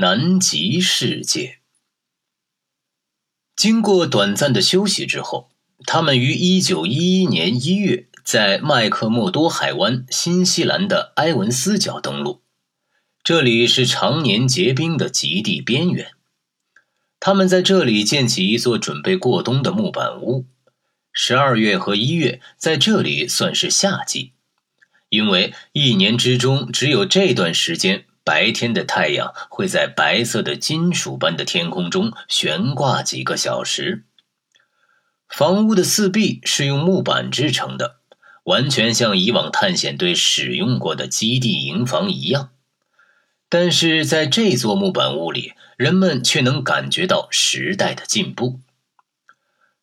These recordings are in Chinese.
南极世界。经过短暂的休息之后，他们于一九一一年一月在麦克默多海湾新西兰的埃文斯角登陆。这里是常年结冰的极地边缘。他们在这里建起一座准备过冬的木板屋。十二月和一月在这里算是夏季，因为一年之中只有这段时间。白天的太阳会在白色的金属般的天空中悬挂几个小时。房屋的四壁是用木板制成的，完全像以往探险队使用过的基地营房一样。但是在这座木板屋里，人们却能感觉到时代的进步。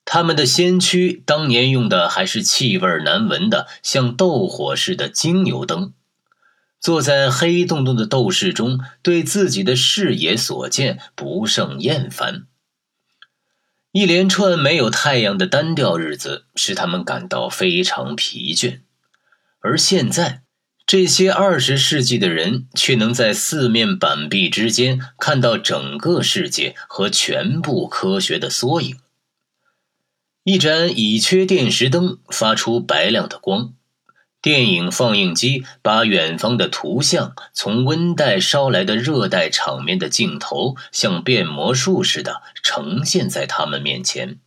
他们的先驱当年用的还是气味难闻的像斗火似的精油灯。坐在黑洞洞的斗室中，对自己的视野所见不胜厌烦。一连串没有太阳的单调日子使他们感到非常疲倦，而现在，这些二十世纪的人却能在四面板壁之间看到整个世界和全部科学的缩影。一盏乙炔电石灯发出白亮的光。电影放映机把远方的图像从温带捎来的热带场面的镜头，像变魔术似的呈现在他们面前。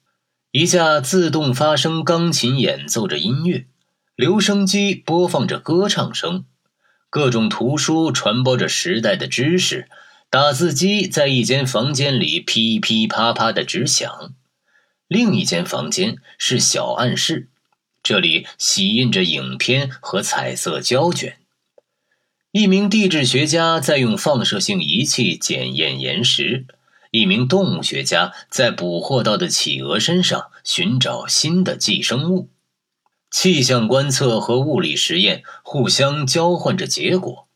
一架自动发声钢琴演奏着音乐，留声机播放着歌唱声，各种图书传播着时代的知识，打字机在一间房间里噼噼啪啪的直响，另一间房间是小暗室。这里洗印着影片和彩色胶卷。一名地质学家在用放射性仪器检验岩石，一名动物学家在捕获到的企鹅身上寻找新的寄生物。气象观测和物理实验互相交换着结果。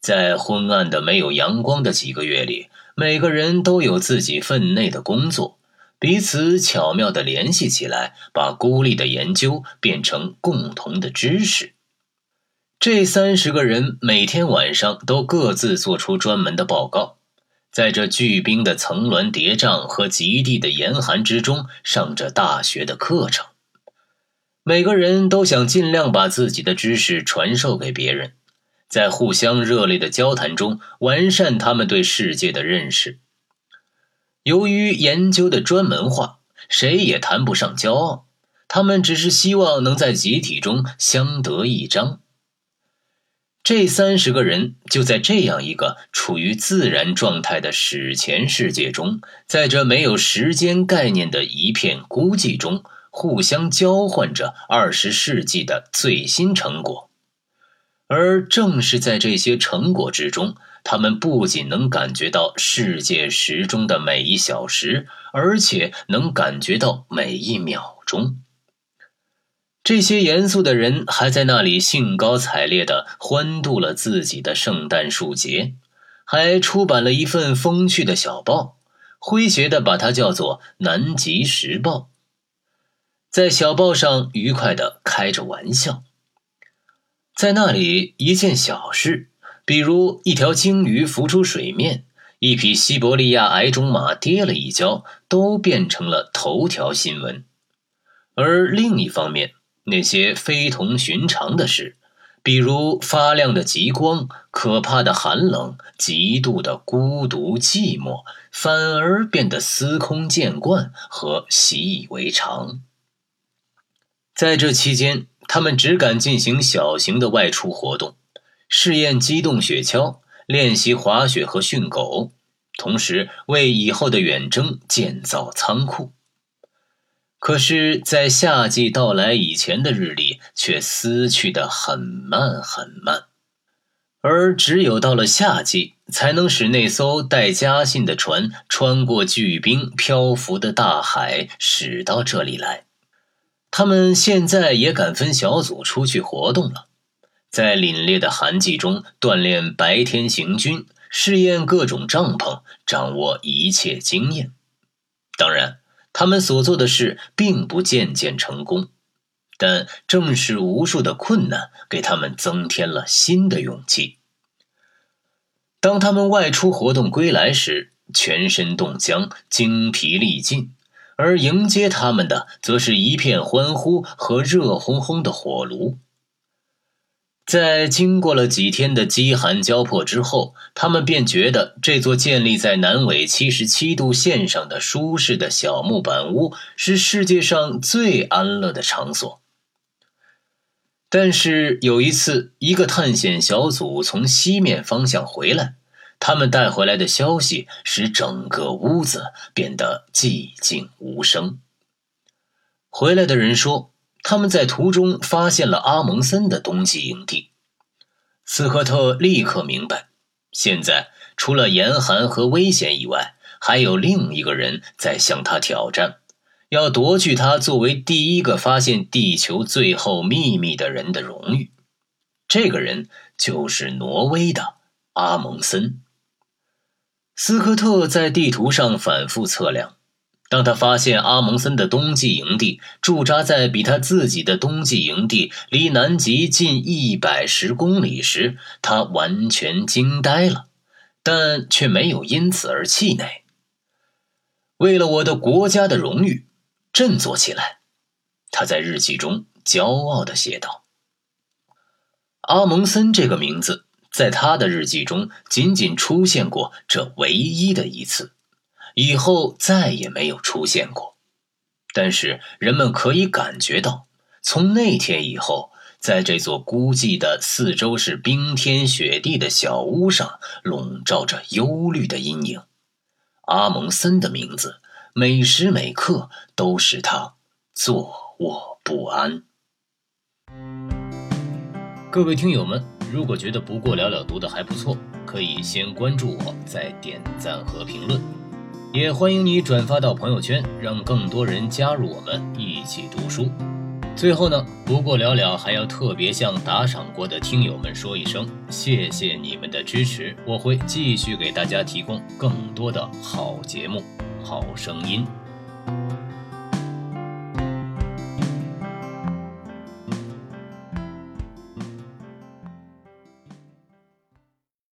在昏暗的、没有阳光的几个月里，每个人都有自己分内的工作。彼此巧妙地联系起来，把孤立的研究变成共同的知识。这三十个人每天晚上都各自做出专门的报告，在这巨冰的层峦叠嶂和极地的严寒之中上着大学的课程。每个人都想尽量把自己的知识传授给别人，在互相热烈的交谈中完善他们对世界的认识。由于研究的专门化，谁也谈不上骄傲。他们只是希望能在集体中相得益彰。这三十个人就在这样一个处于自然状态的史前世界中，在这没有时间概念的一片孤寂中，互相交换着二十世纪的最新成果。而正是在这些成果之中。他们不仅能感觉到世界时钟的每一小时，而且能感觉到每一秒钟。这些严肃的人还在那里兴高采烈地欢度了自己的圣诞树节，还出版了一份风趣的小报，诙谐地把它叫做《南极时报》。在小报上愉快地开着玩笑，在那里一件小事。比如一条鲸鱼浮出水面，一匹西伯利亚矮种马跌了一跤，都变成了头条新闻。而另一方面，那些非同寻常的事，比如发亮的极光、可怕的寒冷、极度的孤独寂寞，反而变得司空见惯和习以为常。在这期间，他们只敢进行小型的外出活动。试验机动雪橇，练习滑雪和训狗，同时为以后的远征建造仓库。可是，在夏季到来以前的日历却撕去的很慢很慢，而只有到了夏季，才能使那艘带家信的船穿过巨冰漂浮的大海，驶到这里来。他们现在也敢分小组出去活动了。在凛冽的寒季中锻炼白天行军，试验各种帐篷，掌握一切经验。当然，他们所做的事并不渐渐成功，但正是无数的困难给他们增添了新的勇气。当他们外出活动归来时，全身冻僵，精疲力尽，而迎接他们的，则是一片欢呼和热烘烘的火炉。在经过了几天的饥寒交迫之后，他们便觉得这座建立在南纬七十七度线上的舒适的小木板屋是世界上最安乐的场所。但是有一次，一个探险小组从西面方向回来，他们带回来的消息使整个屋子变得寂静无声。回来的人说。他们在途中发现了阿蒙森的冬季营地，斯科特立刻明白，现在除了严寒和危险以外，还有另一个人在向他挑战，要夺去他作为第一个发现地球最后秘密的人的荣誉。这个人就是挪威的阿蒙森。斯科特在地图上反复测量。当他发现阿蒙森的冬季营地驻扎在比他自己的冬季营地离南极近一百十公里时，他完全惊呆了，但却没有因此而气馁。为了我的国家的荣誉，振作起来，他在日记中骄傲地写道。阿蒙森这个名字在他的日记中仅仅出现过这唯一的一次。以后再也没有出现过，但是人们可以感觉到，从那天以后，在这座孤寂的、四周是冰天雪地的小屋上，笼罩着忧虑的阴影。阿蒙森的名字，每时每刻都使他坐卧不安。各位听友们，如果觉得不过了了读的还不错，可以先关注我，再点赞和评论。也欢迎你转发到朋友圈，让更多人加入我们一起读书。最后呢，不过了了还要特别向打赏过的听友们说一声，谢谢你们的支持，我会继续给大家提供更多的好节目、好声音。